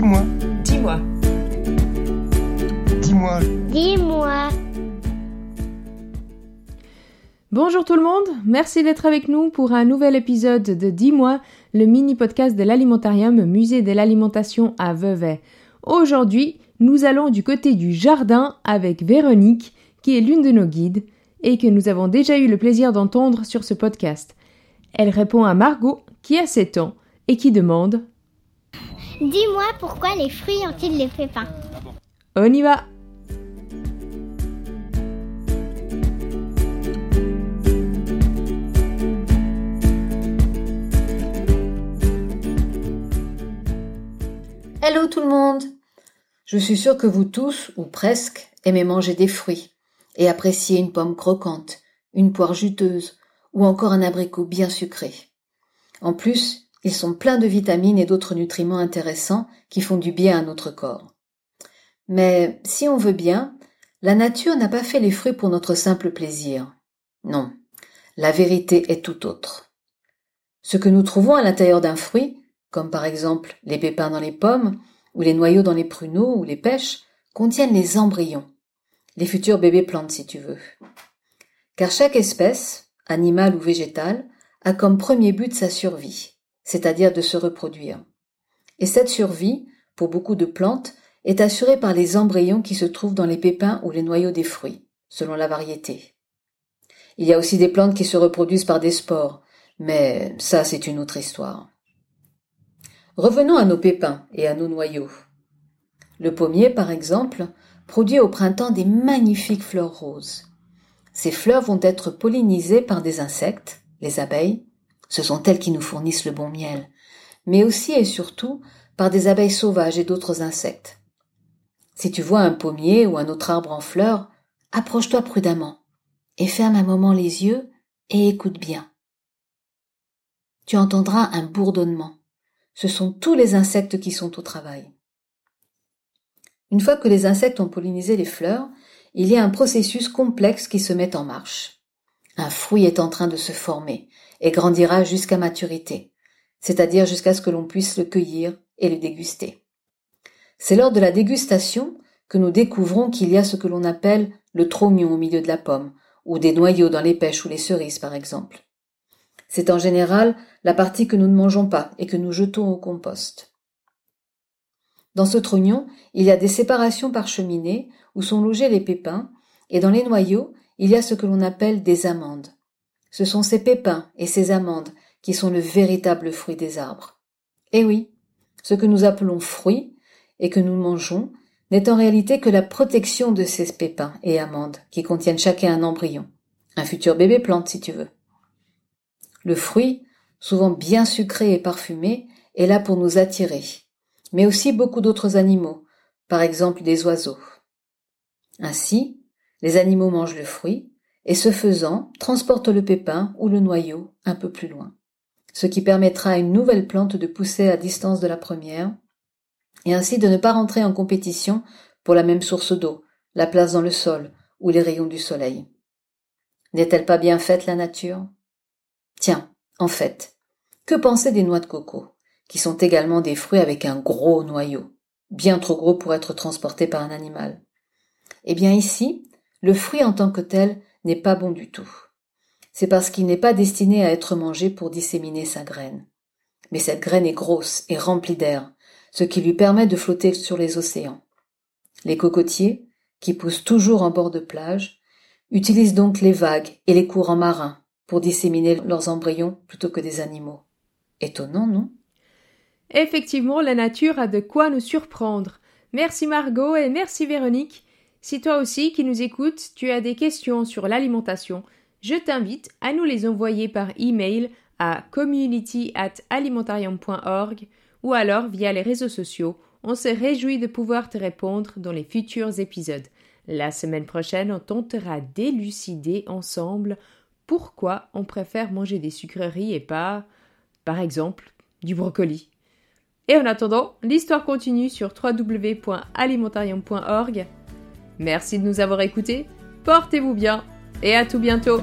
Dis-moi. Dis-moi. Dis-moi. Dis-moi. Bonjour tout le monde, merci d'être avec nous pour un nouvel épisode de Dis-moi, le mini-podcast de l'alimentarium Musée de l'alimentation à Vevey. Aujourd'hui, nous allons du côté du jardin avec Véronique, qui est l'une de nos guides et que nous avons déjà eu le plaisir d'entendre sur ce podcast. Elle répond à Margot, qui a 7 ans, et qui demande Dis-moi pourquoi les fruits ont-ils les pépins On y va. Hello tout le monde. Je suis sûre que vous tous, ou presque, aimez manger des fruits et appréciez une pomme croquante, une poire juteuse ou encore un abricot bien sucré. En plus, ils sont pleins de vitamines et d'autres nutriments intéressants qui font du bien à notre corps. Mais si on veut bien, la nature n'a pas fait les fruits pour notre simple plaisir. Non, la vérité est tout autre. Ce que nous trouvons à l'intérieur d'un fruit, comme par exemple les pépins dans les pommes, ou les noyaux dans les pruneaux ou les pêches, contiennent les embryons, les futurs bébés plantes si tu veux. Car chaque espèce, animale ou végétale, a comme premier but sa survie, c'est-à-dire de se reproduire. Et cette survie, pour beaucoup de plantes, est assurée par les embryons qui se trouvent dans les pépins ou les noyaux des fruits, selon la variété. Il y a aussi des plantes qui se reproduisent par des spores, mais ça c'est une autre histoire. Revenons à nos pépins et à nos noyaux. Le pommier, par exemple, produit au printemps des magnifiques fleurs roses. Ces fleurs vont être pollinisées par des insectes, les abeilles, ce sont elles qui nous fournissent le bon miel, mais aussi et surtout par des abeilles sauvages et d'autres insectes. Si tu vois un pommier ou un autre arbre en fleurs, approche-toi prudemment et ferme un moment les yeux et écoute bien. Tu entendras un bourdonnement ce sont tous les insectes qui sont au travail. Une fois que les insectes ont pollinisé les fleurs, il y a un processus complexe qui se met en marche. Un fruit est en train de se former et grandira jusqu'à maturité, c'est-à-dire jusqu'à ce que l'on puisse le cueillir et le déguster. C'est lors de la dégustation que nous découvrons qu'il y a ce que l'on appelle le trognon au milieu de la pomme, ou des noyaux dans les pêches ou les cerises par exemple. C'est en général la partie que nous ne mangeons pas et que nous jetons au compost. Dans ce trognon, il y a des séparations par cheminée où sont logés les pépins, et dans les noyaux, il y a ce que l'on appelle des amandes. Ce sont ces pépins et ces amandes qui sont le véritable fruit des arbres. Eh oui, ce que nous appelons fruit et que nous mangeons n'est en réalité que la protection de ces pépins et amandes qui contiennent chacun un embryon, un futur bébé plante si tu veux. Le fruit, souvent bien sucré et parfumé, est là pour nous attirer, mais aussi beaucoup d'autres animaux, par exemple des oiseaux. Ainsi, les animaux mangent le fruit, et ce faisant, transportent le pépin ou le noyau un peu plus loin, ce qui permettra à une nouvelle plante de pousser à distance de la première, et ainsi de ne pas rentrer en compétition pour la même source d'eau, la place dans le sol ou les rayons du soleil. N'est-elle pas bien faite la nature? Tiens, en fait, que penser des noix de coco, qui sont également des fruits avec un gros noyau, bien trop gros pour être transporté par un animal? Eh bien ici, le fruit en tant que tel n'est pas bon du tout. C'est parce qu'il n'est pas destiné à être mangé pour disséminer sa graine. Mais cette graine est grosse et remplie d'air, ce qui lui permet de flotter sur les océans. Les cocotiers, qui poussent toujours en bord de plage, utilisent donc les vagues et les courants marins pour disséminer leurs embryons plutôt que des animaux. Étonnant, non? Effectivement, la nature a de quoi nous surprendre. Merci Margot et merci Véronique. Si toi aussi qui nous écoutes, tu as des questions sur l'alimentation, je t'invite à nous les envoyer par email à community@alimentarium.org ou alors via les réseaux sociaux. On se réjouit de pouvoir te répondre dans les futurs épisodes. La semaine prochaine, on tentera d'élucider ensemble pourquoi on préfère manger des sucreries et pas, par exemple, du brocoli. Et en attendant, l'histoire continue sur www.alimentarium.org. Merci de nous avoir écoutés, portez-vous bien et à tout bientôt